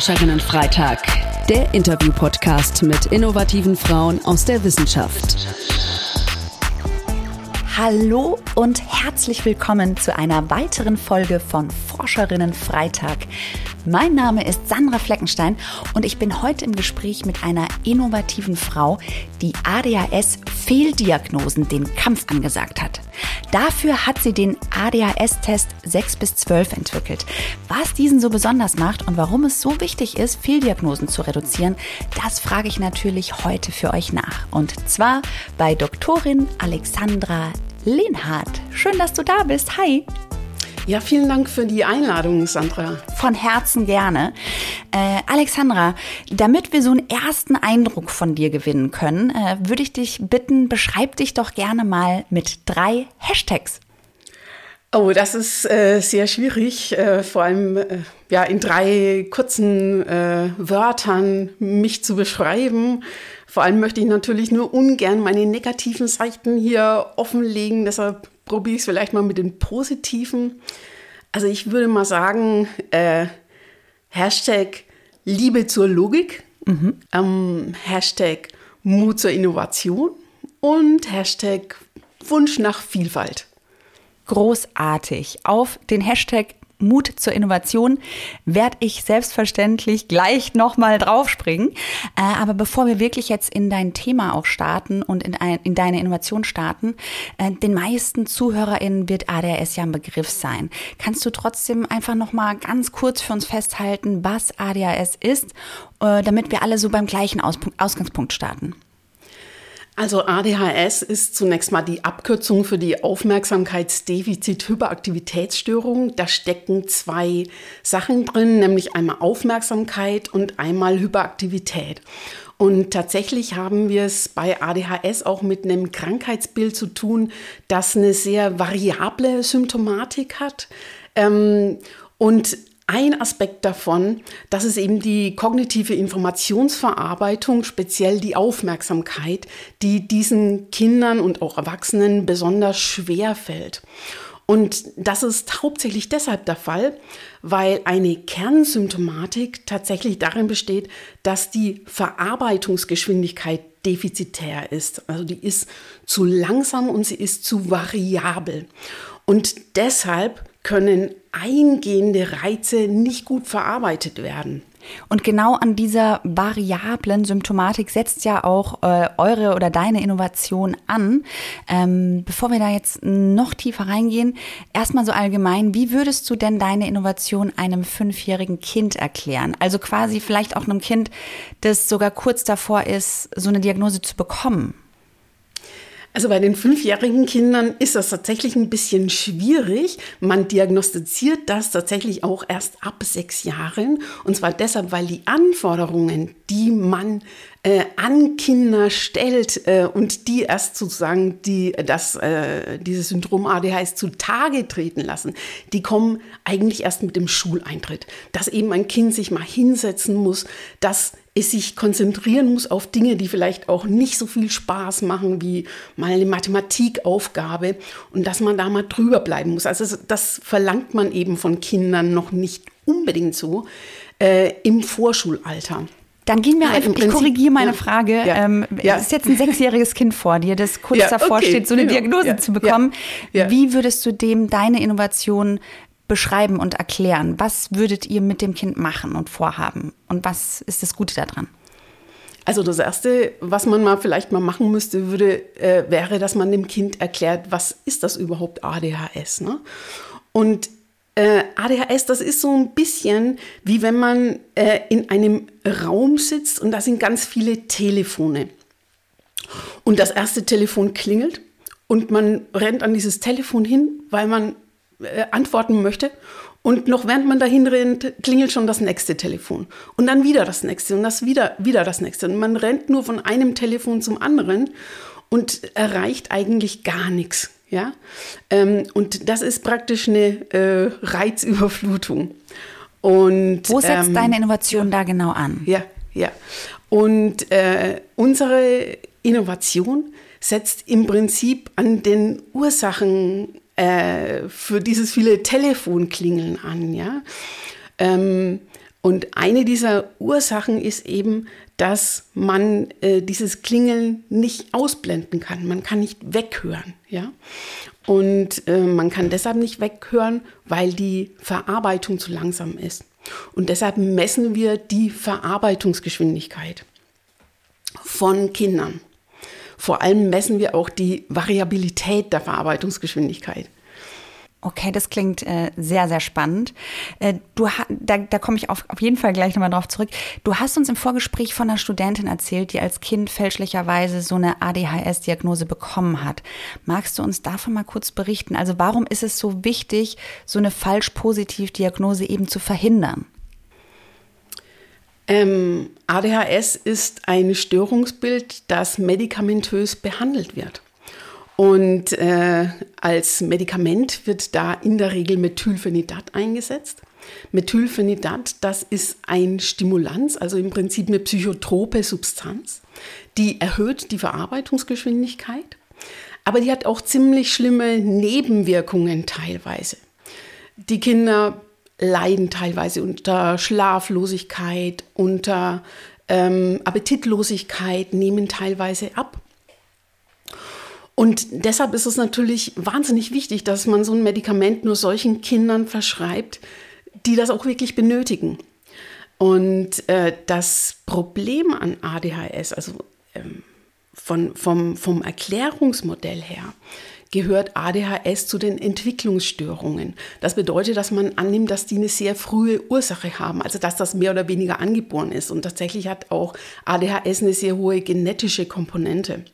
Forscherinnen-Freitag, der Interview-Podcast mit innovativen Frauen aus der Wissenschaft. Hallo und herzlich willkommen zu einer weiteren Folge von Forscherinnen Freitag. Mein Name ist Sandra Fleckenstein und ich bin heute im Gespräch mit einer innovativen Frau, die ADHS-Fehldiagnosen den Kampf angesagt hat. Dafür hat sie den ADHS-Test 6 bis 12 entwickelt. Was diesen so besonders macht und warum es so wichtig ist, Fehldiagnosen zu reduzieren, das frage ich natürlich heute für euch nach. Und zwar bei Doktorin Alexandra Lehnhardt. Schön, dass du da bist. Hi. Ja, vielen Dank für die Einladung, Sandra. Von Herzen gerne. Äh, Alexandra, damit wir so einen ersten Eindruck von dir gewinnen können, äh, würde ich dich bitten, beschreib dich doch gerne mal mit drei Hashtags. Oh, das ist äh, sehr schwierig, äh, vor allem äh, ja in drei kurzen äh, Wörtern mich zu beschreiben. Vor allem möchte ich natürlich nur ungern meine negativen Seiten hier offenlegen, deshalb probiere ich es vielleicht mal mit den positiven. Also ich würde mal sagen, äh, Hashtag Liebe zur Logik, mhm. ähm, Hashtag Mut zur Innovation und Hashtag Wunsch nach Vielfalt. Großartig. Auf den Hashtag Mut zur Innovation werde ich selbstverständlich gleich nochmal draufspringen. Äh, aber bevor wir wirklich jetzt in dein Thema auch starten und in, ein, in deine Innovation starten, äh, den meisten ZuhörerInnen wird ADHS ja ein Begriff sein. Kannst du trotzdem einfach nochmal ganz kurz für uns festhalten, was ADHS ist, äh, damit wir alle so beim gleichen Ausgangspunkt starten? Also ADHS ist zunächst mal die Abkürzung für die Aufmerksamkeitsdefizit-Hyperaktivitätsstörung. Da stecken zwei Sachen drin, nämlich einmal Aufmerksamkeit und einmal Hyperaktivität. Und tatsächlich haben wir es bei ADHS auch mit einem Krankheitsbild zu tun, das eine sehr variable Symptomatik hat. Ähm, und ein Aspekt davon, das ist eben die kognitive Informationsverarbeitung, speziell die Aufmerksamkeit, die diesen Kindern und auch Erwachsenen besonders schwer fällt. Und das ist hauptsächlich deshalb der Fall, weil eine Kernsymptomatik tatsächlich darin besteht, dass die Verarbeitungsgeschwindigkeit defizitär ist. Also die ist zu langsam und sie ist zu variabel. Und deshalb können eingehende Reize nicht gut verarbeitet werden. Und genau an dieser variablen Symptomatik setzt ja auch äh, eure oder deine Innovation an. Ähm, bevor wir da jetzt noch tiefer reingehen, erstmal so allgemein, wie würdest du denn deine Innovation einem fünfjährigen Kind erklären? Also quasi vielleicht auch einem Kind, das sogar kurz davor ist, so eine Diagnose zu bekommen. Also bei den fünfjährigen Kindern ist das tatsächlich ein bisschen schwierig. Man diagnostiziert das tatsächlich auch erst ab sechs Jahren. Und zwar deshalb, weil die Anforderungen, die man äh, an Kinder stellt äh, und die erst sozusagen die, das, äh, dieses Syndrom ADHS zutage treten lassen, die kommen eigentlich erst mit dem Schuleintritt. Dass eben ein Kind sich mal hinsetzen muss, dass es sich konzentrieren muss auf Dinge, die vielleicht auch nicht so viel Spaß machen wie mal eine Mathematikaufgabe und dass man da mal drüber bleiben muss. Also das verlangt man eben von Kindern noch nicht unbedingt so äh, im Vorschulalter. Dann gehen wir ja, einfach, ich korrigiere meine ja, Frage. Ja, ähm. Es ist jetzt ein sechsjähriges Kind vor dir, das kurz davor okay, steht, so eine genau, Diagnose zu bekommen. Wie würdest du dem deine Innovation beschreiben und erklären? Was würdet ihr mit dem Kind machen und vorhaben? Und was ist das Gute daran? Also das Erste, was man mal vielleicht mal machen müsste, würde, äh, wäre, dass man dem Kind erklärt, was ist das überhaupt ADHS? Ne? Und äh, ADHS, das ist so ein bisschen wie wenn man äh, in einem Raum sitzt und da sind ganz viele Telefone. Und das erste Telefon klingelt und man rennt an dieses Telefon hin, weil man äh, antworten möchte. Und noch während man dahin rennt, klingelt schon das nächste Telefon. Und dann wieder das nächste und das wieder, wieder das nächste. Und man rennt nur von einem Telefon zum anderen und erreicht eigentlich gar nichts. Ja? Ähm, und das ist praktisch eine äh, Reizüberflutung. Und, Wo setzt ähm, deine Innovation da genau an? Ja, ja. Und äh, unsere Innovation setzt im Prinzip an den Ursachen äh, für dieses viele Telefonklingeln an. Ja? Ähm, Und eine dieser Ursachen ist eben, dass man äh, dieses Klingeln nicht ausblenden kann. Man kann nicht weghören. Ja? Und äh, man kann deshalb nicht weghören, weil die Verarbeitung zu langsam ist. Und deshalb messen wir die Verarbeitungsgeschwindigkeit von Kindern. Vor allem messen wir auch die Variabilität der Verarbeitungsgeschwindigkeit. Okay, das klingt äh, sehr, sehr spannend. Äh, du da, da komme ich auf, auf jeden Fall gleich nochmal drauf zurück. Du hast uns im Vorgespräch von einer Studentin erzählt, die als Kind fälschlicherweise so eine ADHS-Diagnose bekommen hat. Magst du uns davon mal kurz berichten? Also warum ist es so wichtig, so eine falsch-positiv-Diagnose eben zu verhindern? Ähm, ADHS ist ein Störungsbild, das medikamentös behandelt wird. Und äh, als Medikament wird da in der Regel Methylphenidat eingesetzt. Methylphenidat, das ist ein Stimulanz, also im Prinzip eine psychotrope Substanz, die erhöht die Verarbeitungsgeschwindigkeit, aber die hat auch ziemlich schlimme Nebenwirkungen teilweise. Die Kinder leiden teilweise unter Schlaflosigkeit, unter ähm, Appetitlosigkeit, nehmen teilweise ab. Und deshalb ist es natürlich wahnsinnig wichtig, dass man so ein Medikament nur solchen Kindern verschreibt, die das auch wirklich benötigen. Und äh, das Problem an ADHS, also ähm, von, vom, vom Erklärungsmodell her, gehört ADHS zu den Entwicklungsstörungen. Das bedeutet, dass man annimmt, dass die eine sehr frühe Ursache haben, also dass das mehr oder weniger angeboren ist. Und tatsächlich hat auch ADHS eine sehr hohe genetische Komponente.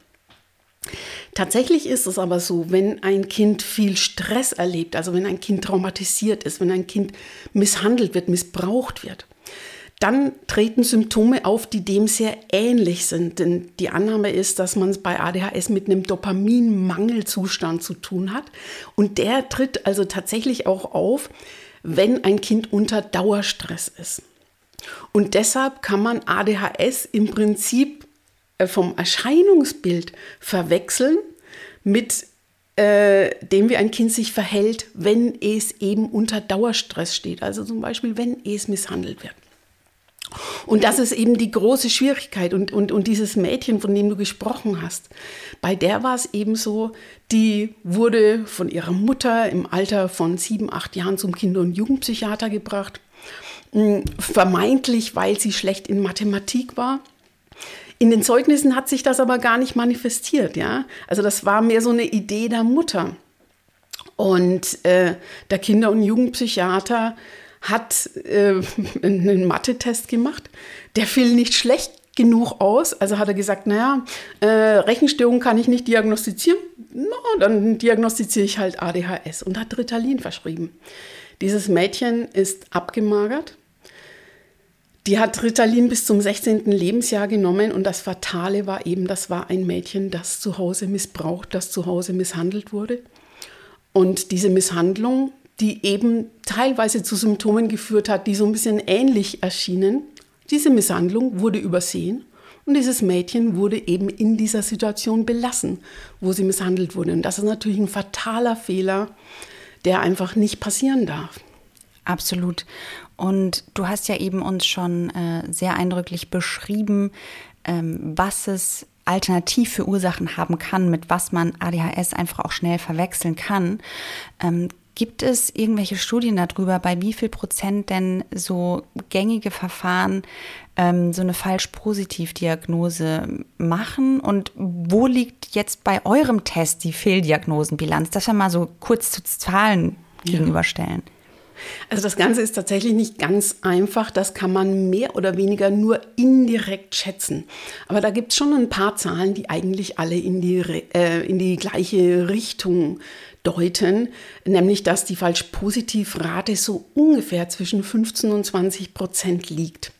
Tatsächlich ist es aber so, wenn ein Kind viel Stress erlebt, also wenn ein Kind traumatisiert ist, wenn ein Kind misshandelt wird, missbraucht wird, dann treten Symptome auf, die dem sehr ähnlich sind. Denn die Annahme ist, dass man es bei ADHS mit einem Dopaminmangelzustand zu tun hat. Und der tritt also tatsächlich auch auf, wenn ein Kind unter Dauerstress ist. Und deshalb kann man ADHS im Prinzip vom Erscheinungsbild verwechseln mit äh, dem, wie ein Kind sich verhält, wenn es eben unter Dauerstress steht. Also zum Beispiel, wenn es misshandelt wird. Und das ist eben die große Schwierigkeit. Und, und, und dieses Mädchen, von dem du gesprochen hast, bei der war es eben so, die wurde von ihrer Mutter im Alter von sieben, acht Jahren zum Kinder- und Jugendpsychiater gebracht. Hm, vermeintlich, weil sie schlecht in Mathematik war. In den Zeugnissen hat sich das aber gar nicht manifestiert, ja. Also das war mehr so eine Idee der Mutter. Und äh, der Kinder- und Jugendpsychiater hat äh, einen Mathe-Test gemacht. Der fiel nicht schlecht genug aus. Also hat er gesagt, naja, äh, Rechenstörung kann ich nicht diagnostizieren. No, dann diagnostiziere ich halt ADHS und hat Ritalin verschrieben. Dieses Mädchen ist abgemagert, die hat Ritalin bis zum 16. Lebensjahr genommen und das Fatale war eben, das war ein Mädchen, das zu Hause missbraucht, das zu Hause misshandelt wurde. Und diese Misshandlung, die eben teilweise zu Symptomen geführt hat, die so ein bisschen ähnlich erschienen, diese Misshandlung wurde übersehen und dieses Mädchen wurde eben in dieser Situation belassen, wo sie misshandelt wurde. Und das ist natürlich ein fataler Fehler, der einfach nicht passieren darf. Absolut. Und du hast ja eben uns schon äh, sehr eindrücklich beschrieben, ähm, was es alternativ für Ursachen haben kann, mit was man ADHS einfach auch schnell verwechseln kann. Ähm, gibt es irgendwelche Studien darüber, bei wie viel Prozent denn so gängige Verfahren ähm, so eine falsch-positiv-Diagnose machen? Und wo liegt jetzt bei eurem Test die Fehldiagnosenbilanz? Das wir mal so kurz zu Zahlen ja. gegenüberstellen. Also das Ganze ist tatsächlich nicht ganz einfach. Das kann man mehr oder weniger nur indirekt schätzen. Aber da gibt es schon ein paar Zahlen, die eigentlich alle in die, äh, in die gleiche Richtung deuten, nämlich dass die Falsch-Positiv-Rate so ungefähr zwischen 15 und 20 Prozent liegt.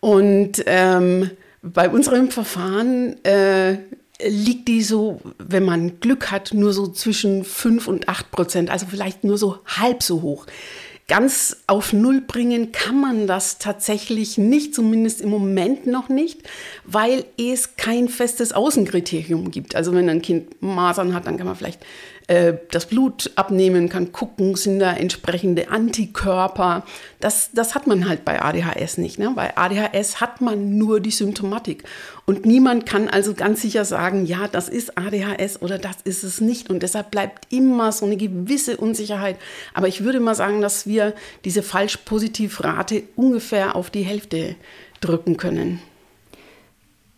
Und ähm, bei unserem Verfahren äh, liegt die so, wenn man Glück hat, nur so zwischen 5 und 8 Prozent, also vielleicht nur so halb so hoch. ganz auf Null bringen kann man das tatsächlich nicht, zumindest im Moment noch nicht, weil es kein festes Außenkriterium gibt. Also wenn ein Kind Masern hat, dann kann man vielleicht äh, das Blut abnehmen, kann gucken, sind da entsprechende Antikörper. Das, das hat man halt bei ADHS nicht. Ne? Bei ADHS hat man nur die Symptomatik. Und niemand kann also ganz sicher sagen, ja, das ist ADHS oder das ist es nicht. Und deshalb bleibt immer so eine gewisse Unsicherheit. Aber ich würde mal sagen, dass wir diese Falsch-Positiv-Rate ungefähr auf die Hälfte drücken können.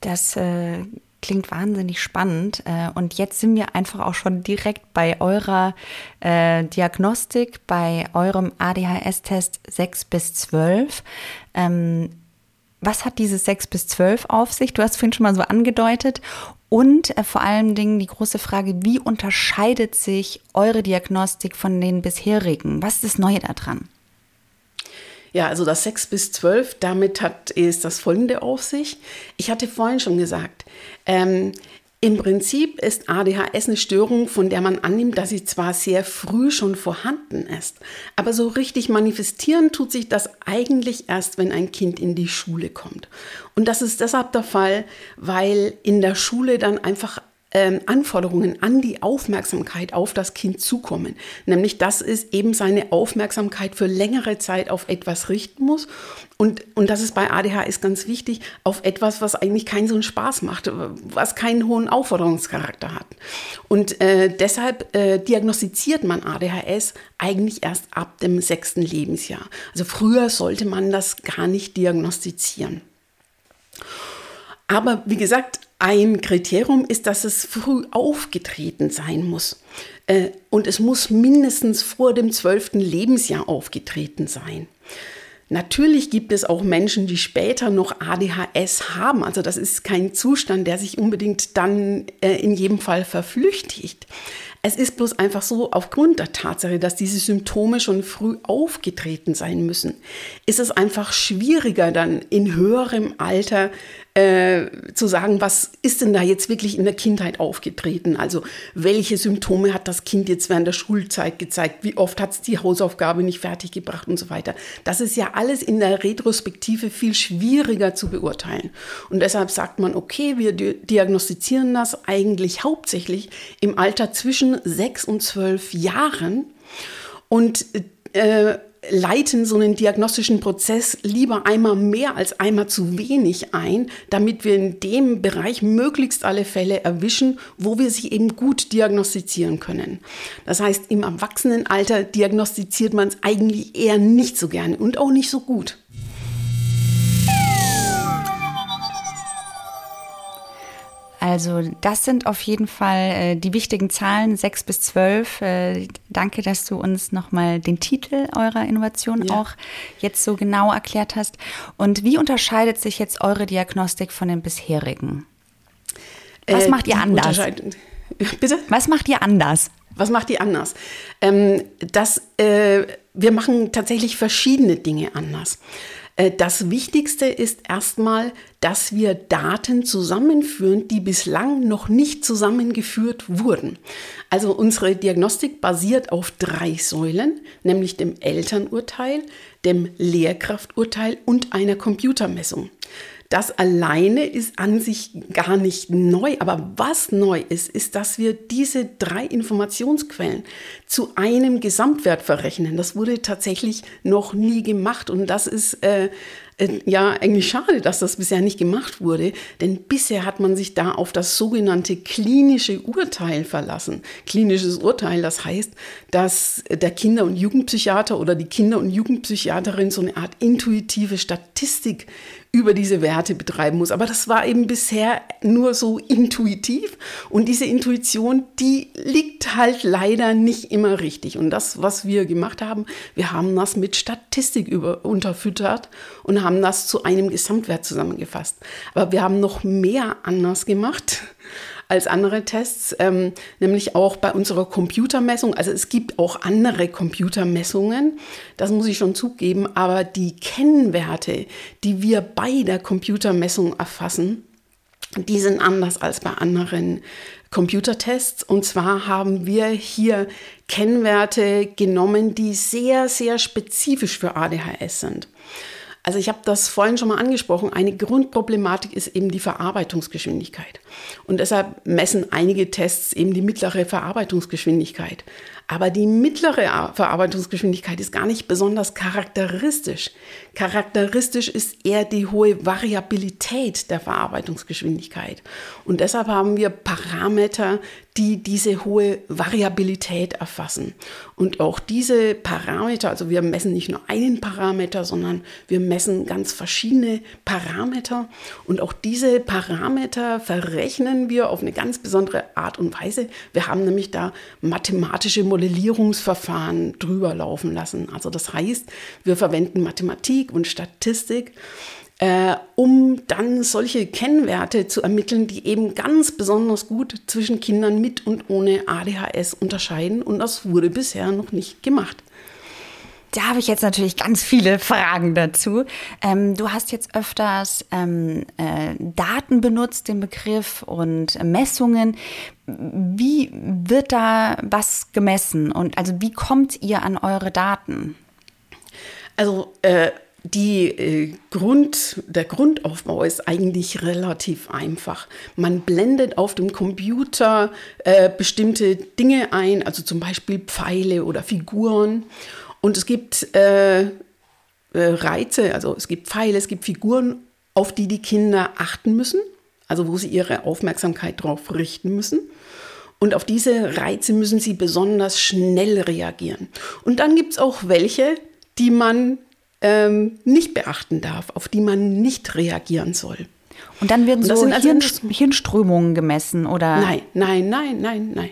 Das äh, klingt wahnsinnig spannend. Äh, und jetzt sind wir einfach auch schon direkt bei eurer äh, Diagnostik, bei eurem ADHS-Test 6 bis 12. Ähm, was hat dieses 6 bis 12 auf sich? Du hast vorhin schon mal so angedeutet. Und äh, vor allen Dingen die große Frage, wie unterscheidet sich eure Diagnostik von den bisherigen? Was ist das Neue daran? Ja, also das 6 bis 12, damit hat es das folgende auf sich. Ich hatte vorhin schon gesagt, ähm, im Prinzip ist ADHS eine Störung, von der man annimmt, dass sie zwar sehr früh schon vorhanden ist, aber so richtig manifestieren tut sich das eigentlich erst, wenn ein Kind in die Schule kommt. Und das ist deshalb der Fall, weil in der Schule dann einfach ähm, Anforderungen an die Aufmerksamkeit auf das Kind zukommen. Nämlich, dass es eben seine Aufmerksamkeit für längere Zeit auf etwas richten muss. Und, und das ist bei ADHS ganz wichtig, auf etwas, was eigentlich keinen so einen Spaß macht, was keinen hohen Aufforderungscharakter hat. Und äh, deshalb äh, diagnostiziert man ADHS eigentlich erst ab dem sechsten Lebensjahr. Also früher sollte man das gar nicht diagnostizieren. Aber wie gesagt, ein Kriterium ist, dass es früh aufgetreten sein muss. Äh, und es muss mindestens vor dem zwölften Lebensjahr aufgetreten sein. Natürlich gibt es auch Menschen, die später noch ADHS haben. Also das ist kein Zustand, der sich unbedingt dann äh, in jedem Fall verflüchtigt. Es ist bloß einfach so, aufgrund der Tatsache, dass diese Symptome schon früh aufgetreten sein müssen, ist es einfach schwieriger dann in höherem Alter äh, zu sagen, was ist denn da jetzt wirklich in der Kindheit aufgetreten? Also welche Symptome hat das Kind jetzt während der Schulzeit gezeigt? Wie oft hat es die Hausaufgabe nicht fertiggebracht und so weiter? Das ist ja alles in der Retrospektive viel schwieriger zu beurteilen. Und deshalb sagt man, okay, wir diagnostizieren das eigentlich hauptsächlich im Alter zwischen sechs und zwölf Jahren und äh, leiten so einen diagnostischen Prozess lieber einmal mehr als einmal zu wenig ein, damit wir in dem Bereich möglichst alle Fälle erwischen, wo wir sie eben gut diagnostizieren können. Das heißt, im Erwachsenenalter diagnostiziert man es eigentlich eher nicht so gerne und auch nicht so gut. Also das sind auf jeden Fall äh, die wichtigen Zahlen, 6 bis 12. Äh, danke, dass du uns nochmal den Titel eurer Innovation ja. auch jetzt so genau erklärt hast. Und wie unterscheidet sich jetzt eure Diagnostik von den bisherigen? Was äh, macht ihr anders? Bitte? Was macht ihr anders? Was macht ihr anders? Ähm, das, äh, wir machen tatsächlich verschiedene Dinge anders. Äh, das Wichtigste ist erstmal, dass wir Daten zusammenführen, die bislang noch nicht zusammengeführt wurden. Also unsere Diagnostik basiert auf drei Säulen, nämlich dem Elternurteil, dem Lehrkrafturteil und einer Computermessung. Das alleine ist an sich gar nicht neu, aber was neu ist, ist, dass wir diese drei Informationsquellen zu einem Gesamtwert verrechnen. Das wurde tatsächlich noch nie gemacht und das ist äh, äh, ja eigentlich schade, dass das bisher nicht gemacht wurde, denn bisher hat man sich da auf das sogenannte klinische Urteil verlassen. Klinisches Urteil, das heißt, dass der Kinder- und Jugendpsychiater oder die Kinder- und Jugendpsychiaterin so eine Art intuitive Statistik über diese Werte betreiben muss. Aber das war eben bisher nur so intuitiv und diese Intuition, die liegt halt leider nicht immer richtig. Und das, was wir gemacht haben, wir haben das mit Statistik über, unterfüttert und haben das zu einem Gesamtwert zusammengefasst. Aber wir haben noch mehr anders gemacht als andere Tests, ähm, nämlich auch bei unserer Computermessung. Also es gibt auch andere Computermessungen, das muss ich schon zugeben, aber die Kennwerte, die wir bei der Computermessung erfassen, die sind anders als bei anderen Computertests. Und zwar haben wir hier Kennwerte genommen, die sehr, sehr spezifisch für ADHS sind. Also ich habe das vorhin schon mal angesprochen. Eine Grundproblematik ist eben die Verarbeitungsgeschwindigkeit. Und deshalb messen einige Tests eben die mittlere Verarbeitungsgeschwindigkeit. Aber die mittlere Verarbeitungsgeschwindigkeit ist gar nicht besonders charakteristisch. Charakteristisch ist eher die hohe Variabilität der Verarbeitungsgeschwindigkeit. Und deshalb haben wir Parameter, die diese hohe Variabilität erfassen. Und auch diese Parameter, also wir messen nicht nur einen Parameter, sondern wir messen ganz verschiedene Parameter. Und auch diese Parameter verrechnen wir auf eine ganz besondere Art und Weise. Wir haben nämlich da mathematische Modellierungsverfahren drüber laufen lassen. Also das heißt, wir verwenden Mathematik und Statistik, äh, um dann solche Kennwerte zu ermitteln, die eben ganz besonders gut zwischen Kindern mit und ohne ADHS unterscheiden. Und das wurde bisher noch nicht gemacht. Da habe ich jetzt natürlich ganz viele Fragen dazu. Ähm, du hast jetzt öfters ähm, äh, Daten benutzt, den Begriff und Messungen. Wie wird da was gemessen und also wie kommt ihr an eure Daten? Also äh, die äh, Grund, der Grundaufbau ist eigentlich relativ einfach. Man blendet auf dem Computer äh, bestimmte Dinge ein, also zum Beispiel Pfeile oder Figuren. Und es gibt äh, äh, Reize, also es gibt Pfeile, es gibt Figuren, auf die die Kinder achten müssen, also wo sie ihre Aufmerksamkeit drauf richten müssen. Und auf diese Reize müssen sie besonders schnell reagieren. Und dann gibt es auch welche, die man ähm, nicht beachten darf, auf die man nicht reagieren soll. Und dann werden Und so also Hirn, Hirnströmungen gemessen, oder? Nein, nein, nein, nein, nein.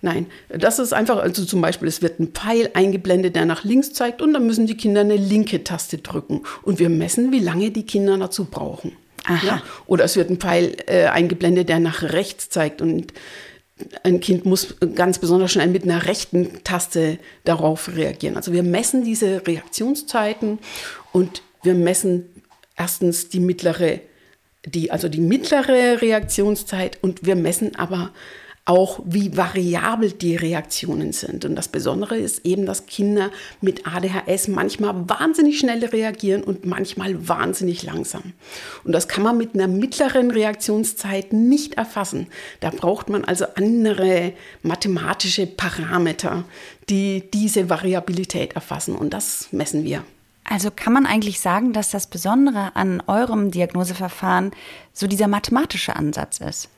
Nein, das ist einfach, also zum Beispiel, es wird ein Pfeil eingeblendet, der nach links zeigt und dann müssen die Kinder eine linke Taste drücken. Und wir messen, wie lange die Kinder dazu brauchen. Ja? Oder es wird ein Pfeil äh, eingeblendet, der nach rechts zeigt und ein Kind muss ganz besonders schnell mit einer rechten Taste darauf reagieren. Also wir messen diese Reaktionszeiten und wir messen erstens die mittlere, die, also die mittlere Reaktionszeit und wir messen aber auch, wie variabel die Reaktionen sind. Und das Besondere ist eben, dass Kinder mit ADHS manchmal wahnsinnig schnell reagieren und manchmal wahnsinnig langsam. Und das kann man mit einer mittleren Reaktionszeit nicht erfassen. Da braucht man also andere mathematische Parameter, die diese Variabilität erfassen. Und das messen wir. Also kann man eigentlich sagen, dass das Besondere an eurem Diagnoseverfahren so dieser mathematische Ansatz ist?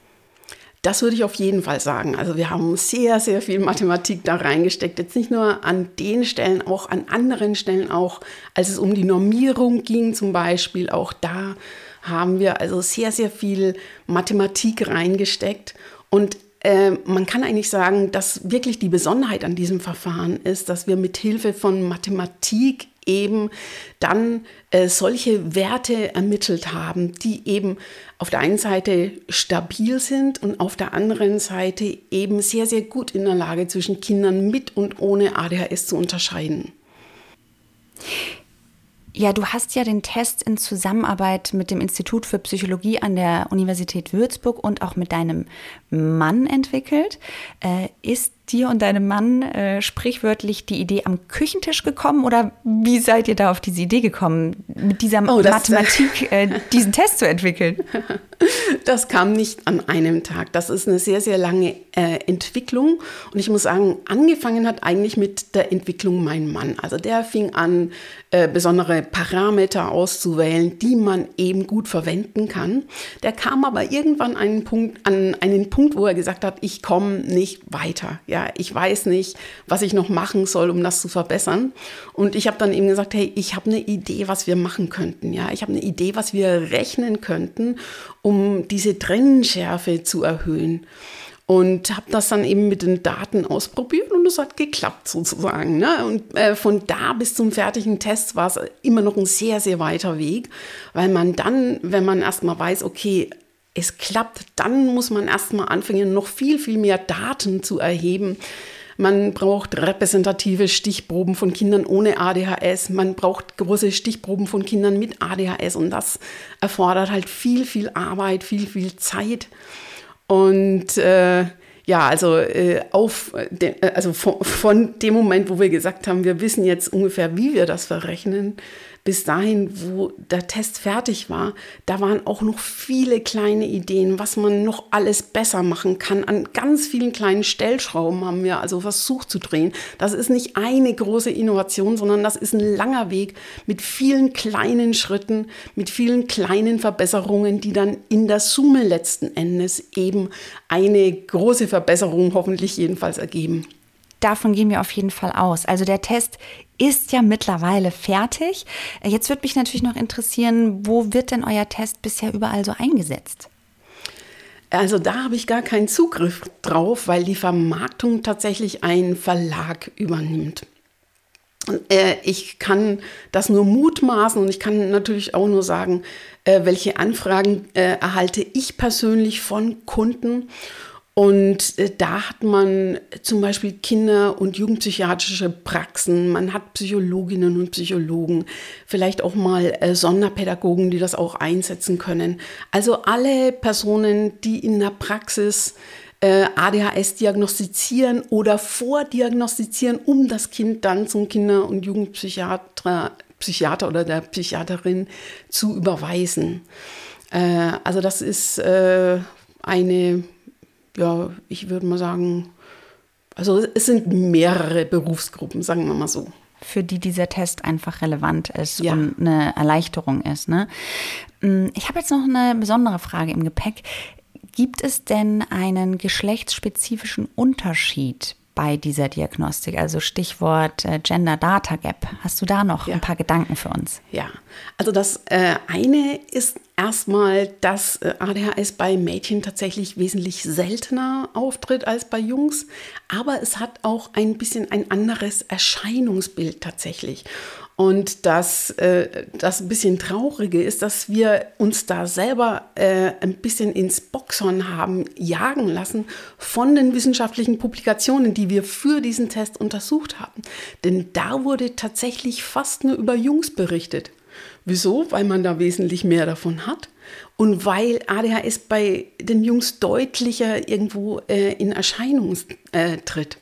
Das würde ich auf jeden Fall sagen. Also wir haben sehr, sehr viel Mathematik da reingesteckt. Jetzt nicht nur an den Stellen, auch an anderen Stellen auch, als es um die Normierung ging zum Beispiel, auch da haben wir also sehr, sehr viel Mathematik reingesteckt. Und äh, man kann eigentlich sagen, dass wirklich die Besonderheit an diesem Verfahren ist, dass wir mit Hilfe von Mathematik eben dann äh, solche Werte ermittelt haben, die eben auf der einen Seite stabil sind und auf der anderen Seite eben sehr, sehr gut in der Lage zwischen Kindern mit und ohne ADHS zu unterscheiden. Ja, du hast ja den Test in Zusammenarbeit mit dem Institut für Psychologie an der Universität Würzburg und auch mit deinem Mann entwickelt. Äh, ist dir und deinem Mann äh, sprichwörtlich die Idee am Küchentisch gekommen oder wie seid ihr da auf diese Idee gekommen, mit dieser oh, Mathematik äh, diesen Test zu entwickeln? Das kam nicht an einem Tag. Das ist eine sehr, sehr lange äh, Entwicklung. Und ich muss sagen, angefangen hat eigentlich mit der Entwicklung mein Mann. Also der fing an, äh, besondere Parameter auszuwählen, die man eben gut verwenden kann. Der kam aber irgendwann einen Punkt, an einen Punkt, wo er gesagt hat, ich komme nicht weiter. Ja, ich weiß nicht, was ich noch machen soll, um das zu verbessern. Und ich habe dann ihm gesagt, hey, ich habe eine Idee, was wir machen könnten. Ja, ich habe eine Idee, was wir rechnen könnten, um diese Trennenschärfe zu erhöhen. Und habe das dann eben mit den Daten ausprobiert und es hat geklappt sozusagen. Ne? Und äh, von da bis zum fertigen Test war es immer noch ein sehr, sehr weiter Weg, weil man dann, wenn man erstmal weiß, okay, es klappt, dann muss man erstmal anfangen, noch viel, viel mehr Daten zu erheben. Man braucht repräsentative Stichproben von Kindern ohne ADHS. Man braucht große Stichproben von Kindern mit ADHS. Und das erfordert halt viel, viel Arbeit, viel, viel Zeit. Und äh, ja, also, äh, auf de, äh, also von, von, dem Moment, wo wir gesagt haben, wir wissen jetzt ungefähr, wie wir das verrechnen, bis dahin, wo der Test fertig war, da waren auch noch viele kleine Ideen, was man noch alles besser machen kann. An ganz vielen kleinen Stellschrauben haben wir also versucht zu drehen. Das ist nicht eine große Innovation, sondern das ist ein langer Weg mit vielen kleinen Schritten, mit vielen kleinen Verbesserungen, die dann in der Summe letzten Endes eben eine große Verbesserung hoffentlich jedenfalls ergeben. Davon gehen wir auf jeden Fall aus. Also der Test ist ja mittlerweile fertig. Jetzt würde mich natürlich noch interessieren, wo wird denn euer Test bisher überall so eingesetzt? Also da habe ich gar keinen Zugriff drauf, weil die Vermarktung tatsächlich ein Verlag übernimmt. Äh, ich kann das nur mutmaßen und ich kann natürlich auch nur sagen, äh, welche Anfragen äh, erhalte ich persönlich von Kunden. Und äh, da hat man zum Beispiel Kinder- und Jugendpsychiatrische Praxen, man hat Psychologinnen und Psychologen, vielleicht auch mal äh, Sonderpädagogen, die das auch einsetzen können. Also alle Personen, die in der Praxis äh, ADHS diagnostizieren oder vordiagnostizieren, um das Kind dann zum Kinder- und Jugendpsychiater Psychiater oder der Psychiaterin zu überweisen. also das ist eine ja, ich würde mal sagen, also es sind mehrere Berufsgruppen, sagen wir mal so. Für die dieser Test einfach relevant ist ja. und eine Erleichterung ist. Ne? Mm, ich habe jetzt noch eine besondere Frage im Gepäck. Gibt es denn einen geschlechtsspezifischen Unterschied bei dieser Diagnostik? Also Stichwort äh, Gender Data Gap. Hast du da noch ja. ein paar Gedanken für uns? Ja, also das äh, eine ist erstmal, dass äh, ADHS bei Mädchen tatsächlich wesentlich seltener auftritt als bei Jungs, aber es hat auch ein bisschen ein anderes Erscheinungsbild tatsächlich. Und das, äh, das ein bisschen Traurige ist, dass wir uns da selber äh, ein bisschen ins Boxhorn haben jagen lassen von den wissenschaftlichen Publikationen, die wir für diesen Test untersucht haben. Denn da wurde tatsächlich fast nur über Jungs berichtet. Wieso? Weil man da wesentlich mehr davon hat und weil ADHS bei den Jungs deutlicher irgendwo äh, in Erscheinung äh, tritt.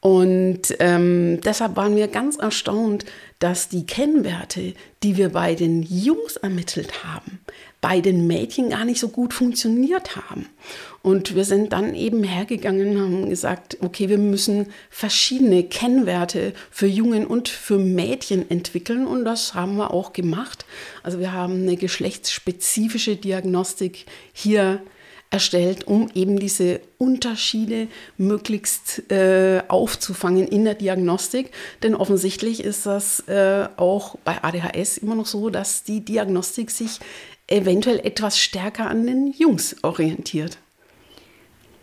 Und ähm, deshalb waren wir ganz erstaunt, dass die Kennwerte, die wir bei den Jungs ermittelt haben, bei den Mädchen gar nicht so gut funktioniert haben. Und wir sind dann eben hergegangen und haben gesagt, okay, wir müssen verschiedene Kennwerte für Jungen und für Mädchen entwickeln und das haben wir auch gemacht. Also wir haben eine geschlechtsspezifische Diagnostik hier erstellt, um eben diese Unterschiede möglichst äh, aufzufangen in der Diagnostik. Denn offensichtlich ist das äh, auch bei ADHS immer noch so, dass die Diagnostik sich eventuell etwas stärker an den Jungs orientiert.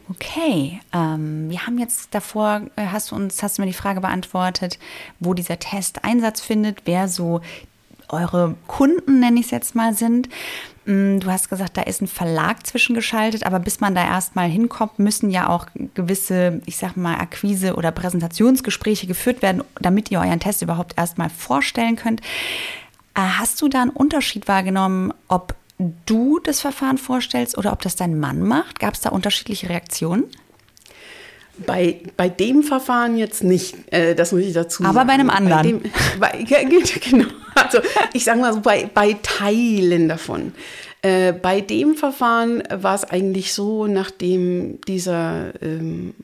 Okay, ähm, wir haben jetzt davor, äh, hast du uns, hast du mir die Frage beantwortet, wo dieser Test Einsatz findet, wer so eure Kunden, nenne ich es jetzt mal, sind. Mm, du hast gesagt, da ist ein Verlag zwischengeschaltet, aber bis man da erstmal hinkommt, müssen ja auch gewisse, ich sag mal, Akquise- oder Präsentationsgespräche geführt werden, damit ihr euren Test überhaupt erstmal vorstellen könnt. Äh, hast du da einen Unterschied wahrgenommen, ob du das Verfahren vorstellst oder ob das dein Mann macht? Gab es da unterschiedliche Reaktionen? Bei, bei dem Verfahren jetzt nicht, äh, das muss ich dazu sagen. Aber bei einem anderen. Bei dem, bei, genau. Also ich sage mal so, bei, bei Teilen davon. Äh, bei dem Verfahren war es eigentlich so, nachdem dieser ähm,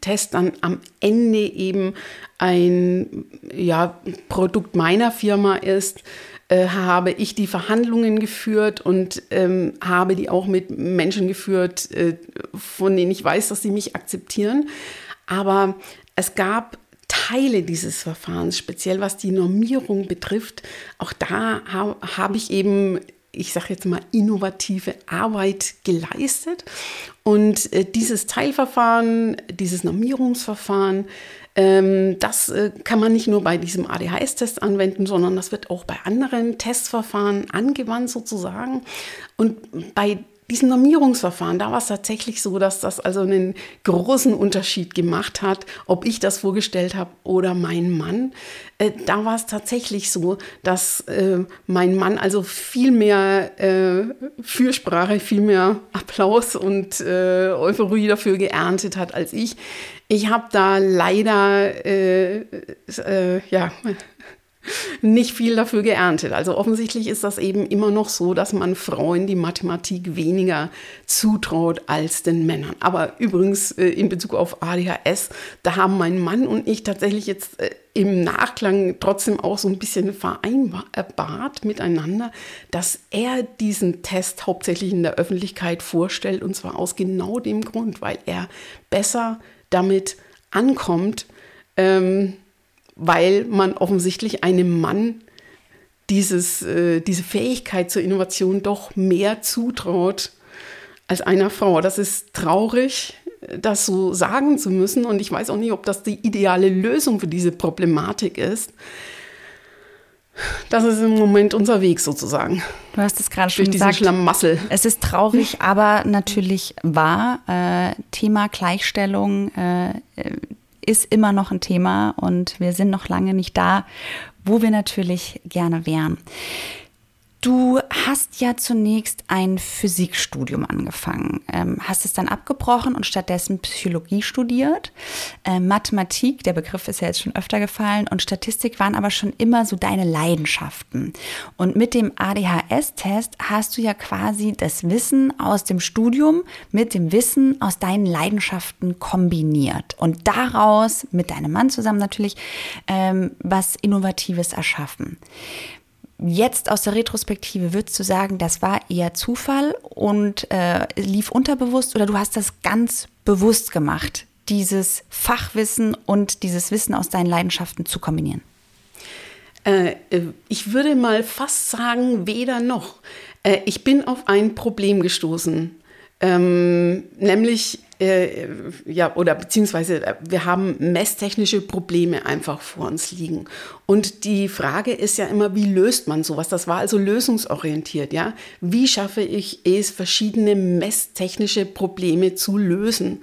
Test dann am Ende eben ein ja, Produkt meiner Firma ist, äh, habe ich die Verhandlungen geführt und ähm, habe die auch mit Menschen geführt, äh, von denen ich weiß, dass sie mich akzeptieren. Aber es gab Teile dieses Verfahrens, speziell was die Normierung betrifft, auch da ha habe ich eben ich sage jetzt mal, innovative Arbeit geleistet. Und äh, dieses Teilverfahren, dieses Normierungsverfahren, ähm, das äh, kann man nicht nur bei diesem ADHS-Test anwenden, sondern das wird auch bei anderen Testverfahren angewandt sozusagen. Und bei diesen Normierungsverfahren, da war es tatsächlich so, dass das also einen großen Unterschied gemacht hat, ob ich das vorgestellt habe oder mein Mann. Äh, da war es tatsächlich so, dass äh, mein Mann also viel mehr äh, Fürsprache, viel mehr Applaus und äh, Euphorie dafür geerntet hat als ich. Ich habe da leider äh, äh, ja nicht viel dafür geerntet. Also offensichtlich ist das eben immer noch so, dass man Frauen die Mathematik weniger zutraut als den Männern. Aber übrigens äh, in Bezug auf ADHS, da haben mein Mann und ich tatsächlich jetzt äh, im Nachklang trotzdem auch so ein bisschen vereinbart miteinander, dass er diesen Test hauptsächlich in der Öffentlichkeit vorstellt und zwar aus genau dem Grund, weil er besser damit ankommt, ähm, weil man offensichtlich einem Mann dieses, äh, diese Fähigkeit zur Innovation doch mehr zutraut als einer Frau. Das ist traurig, das so sagen zu müssen. Und ich weiß auch nicht, ob das die ideale Lösung für diese Problematik ist. Das ist im Moment unser Weg sozusagen. Du hast es gerade schon Durch gesagt. Schlamassel. Es ist traurig, aber natürlich wahr. Äh, Thema Gleichstellung äh, ist immer noch ein Thema und wir sind noch lange nicht da, wo wir natürlich gerne wären. Du hast ja zunächst ein Physikstudium angefangen, ähm, hast es dann abgebrochen und stattdessen Psychologie studiert. Ähm, Mathematik, der Begriff ist ja jetzt schon öfter gefallen, und Statistik waren aber schon immer so deine Leidenschaften. Und mit dem ADHS-Test hast du ja quasi das Wissen aus dem Studium mit dem Wissen aus deinen Leidenschaften kombiniert und daraus mit deinem Mann zusammen natürlich ähm, was Innovatives erschaffen. Jetzt aus der Retrospektive würdest du sagen, das war eher Zufall und äh, lief unterbewusst oder du hast das ganz bewusst gemacht, dieses Fachwissen und dieses Wissen aus deinen Leidenschaften zu kombinieren? Äh, äh ich würde mal fast sagen, weder noch. Äh, ich bin auf ein Problem gestoßen, ähm, nämlich äh, ja, oder beziehungsweise äh, wir haben messtechnische Probleme einfach vor uns liegen. Und die Frage ist ja immer, wie löst man sowas? Das war also lösungsorientiert, ja. Wie schaffe ich es, verschiedene messtechnische Probleme zu lösen?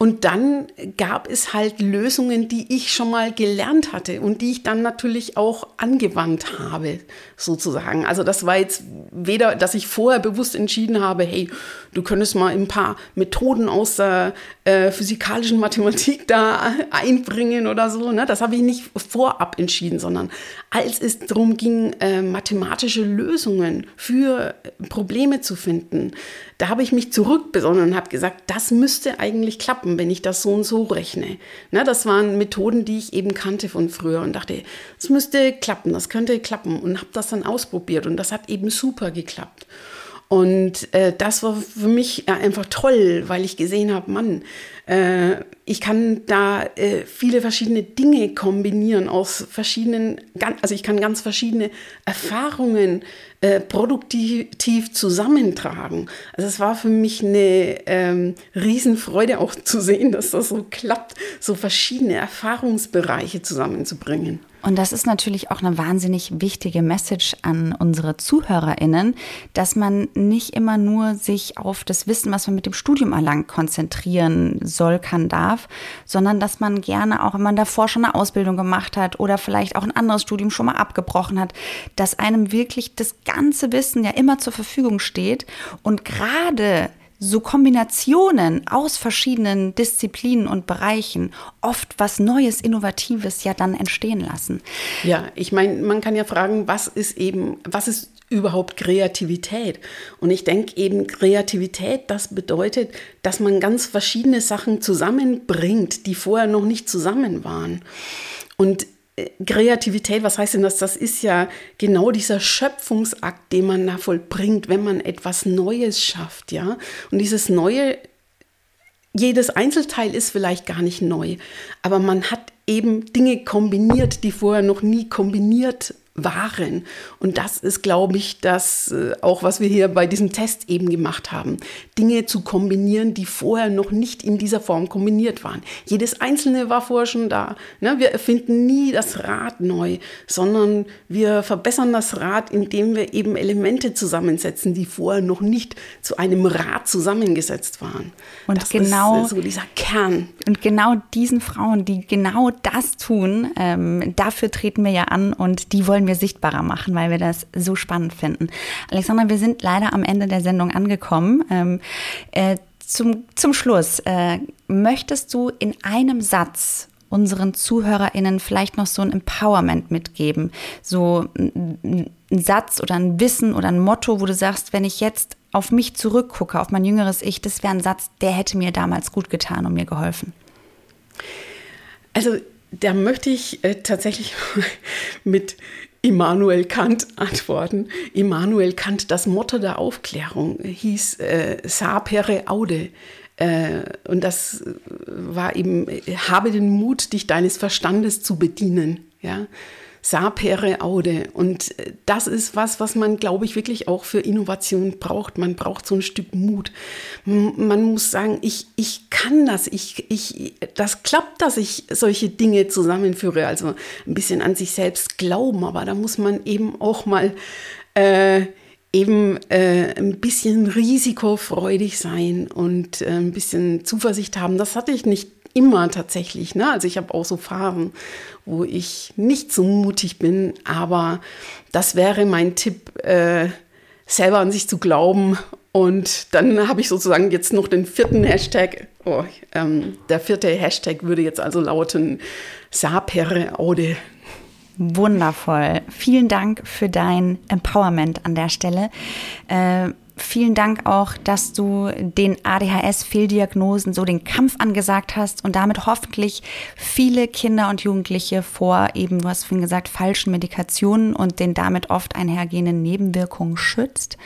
Und dann gab es halt Lösungen, die ich schon mal gelernt hatte und die ich dann natürlich auch angewandt habe, sozusagen. Also das war jetzt weder, dass ich vorher bewusst entschieden habe, hey, du könntest mal ein paar Methoden aus der äh, physikalischen Mathematik da einbringen oder so. Ne? Das habe ich nicht vorab entschieden, sondern als es darum ging, äh, mathematische Lösungen für Probleme zu finden, da habe ich mich zurückbesonnen und habe gesagt, das müsste eigentlich klappen, wenn ich das so und so rechne. Na, das waren Methoden, die ich eben kannte von früher und dachte, das müsste klappen, das könnte klappen und habe das dann ausprobiert und das hat eben super geklappt. Und äh, das war für mich einfach toll, weil ich gesehen habe, Mann, äh, ich kann da äh, viele verschiedene Dinge kombinieren aus verschiedenen, also ich kann ganz verschiedene Erfahrungen äh, produktiv zusammentragen. Also es war für mich eine ähm, Riesenfreude auch zu sehen, dass das so klappt, so verschiedene Erfahrungsbereiche zusammenzubringen. Und das ist natürlich auch eine wahnsinnig wichtige Message an unsere ZuhörerInnen, dass man nicht immer nur sich auf das Wissen, was man mit dem Studium erlangt, konzentrieren soll, kann, darf, sondern dass man gerne auch, wenn man davor schon eine Ausbildung gemacht hat oder vielleicht auch ein anderes Studium schon mal abgebrochen hat, dass einem wirklich das ganze Wissen ja immer zur Verfügung steht. Und gerade so Kombinationen aus verschiedenen Disziplinen und Bereichen oft was Neues, Innovatives ja dann entstehen lassen. Ja, ich meine, man kann ja fragen, was ist eben, was ist überhaupt Kreativität? Und ich denke eben, Kreativität, das bedeutet, dass man ganz verschiedene Sachen zusammenbringt, die vorher noch nicht zusammen waren. Und Kreativität, was heißt denn das? Das ist ja genau dieser Schöpfungsakt, den man da vollbringt, wenn man etwas Neues schafft, ja. Und dieses Neue, jedes Einzelteil ist vielleicht gar nicht neu, aber man hat eben Dinge kombiniert, die vorher noch nie kombiniert waren. Und das ist, glaube ich, das äh, auch, was wir hier bei diesem Test eben gemacht haben. Dinge zu kombinieren, die vorher noch nicht in dieser Form kombiniert waren. Jedes Einzelne war vorher schon da. Ne? Wir erfinden nie das Rad neu, sondern wir verbessern das Rad, indem wir eben Elemente zusammensetzen, die vorher noch nicht zu einem Rad zusammengesetzt waren. Und das genau ist so dieser Kern. Und genau diesen Frauen, die genau das tun, ähm, dafür treten wir ja an und die wollen wir sichtbarer machen, weil wir das so spannend finden. Alexandra, wir sind leider am Ende der Sendung angekommen. Ähm, äh, zum, zum Schluss, äh, möchtest du in einem Satz unseren ZuhörerInnen vielleicht noch so ein Empowerment mitgeben? So ein Satz oder ein Wissen oder ein Motto, wo du sagst, wenn ich jetzt auf mich zurückgucke, auf mein jüngeres Ich, das wäre ein Satz, der hätte mir damals gut getan und mir geholfen. Also da möchte ich äh, tatsächlich mit Immanuel Kant antworten. Immanuel Kant, das Motto der Aufklärung hieß äh, Sapere Aude. Äh, und das war eben, habe den Mut, dich deines Verstandes zu bedienen. Ja? Sapere Aude. Und äh, das ist was, was man, glaube ich, wirklich auch für Innovation braucht. Man braucht so ein Stück Mut. Man muss sagen, ich, ich kann das, ich, ich, das klappt, dass ich solche Dinge zusammenführe. Also ein bisschen an sich selbst glauben, aber da muss man eben auch mal äh, eben äh, ein bisschen risikofreudig sein und äh, ein bisschen Zuversicht haben. Das hatte ich nicht immer tatsächlich. Ne? Also ich habe auch so Phasen, wo ich nicht so mutig bin, aber das wäre mein Tipp, äh, selber an sich zu glauben. Und dann habe ich sozusagen jetzt noch den vierten Hashtag. Oh, ähm, der vierte Hashtag würde jetzt also lauten Sapere Aude. Wundervoll. Vielen Dank für dein Empowerment an der Stelle. Äh, vielen Dank auch, dass du den ADHS-Fehldiagnosen so den Kampf angesagt hast und damit hoffentlich viele Kinder und Jugendliche vor eben, du hast vorhin gesagt, falschen Medikationen und den damit oft einhergehenden Nebenwirkungen schützt.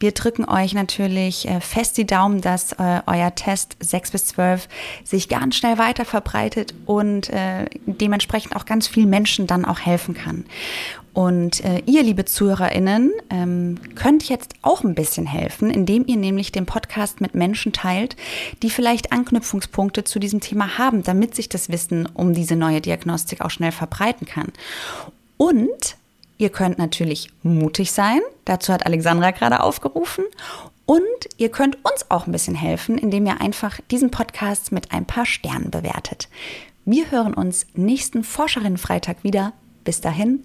Wir drücken euch natürlich äh, fest die Daumen, dass äh, euer Test 6 bis 12 sich ganz schnell weiter verbreitet und äh, dementsprechend auch ganz vielen Menschen dann auch helfen kann. Und äh, ihr, liebe ZuhörerInnen, ähm, könnt jetzt auch ein bisschen helfen, indem ihr nämlich den Podcast mit Menschen teilt, die vielleicht Anknüpfungspunkte zu diesem Thema haben, damit sich das Wissen um diese neue Diagnostik auch schnell verbreiten kann. Und ihr könnt natürlich mutig sein, dazu hat Alexandra gerade aufgerufen. Und ihr könnt uns auch ein bisschen helfen, indem ihr einfach diesen Podcast mit ein paar Sternen bewertet. Wir hören uns nächsten Forscherinnenfreitag wieder. Bis dahin,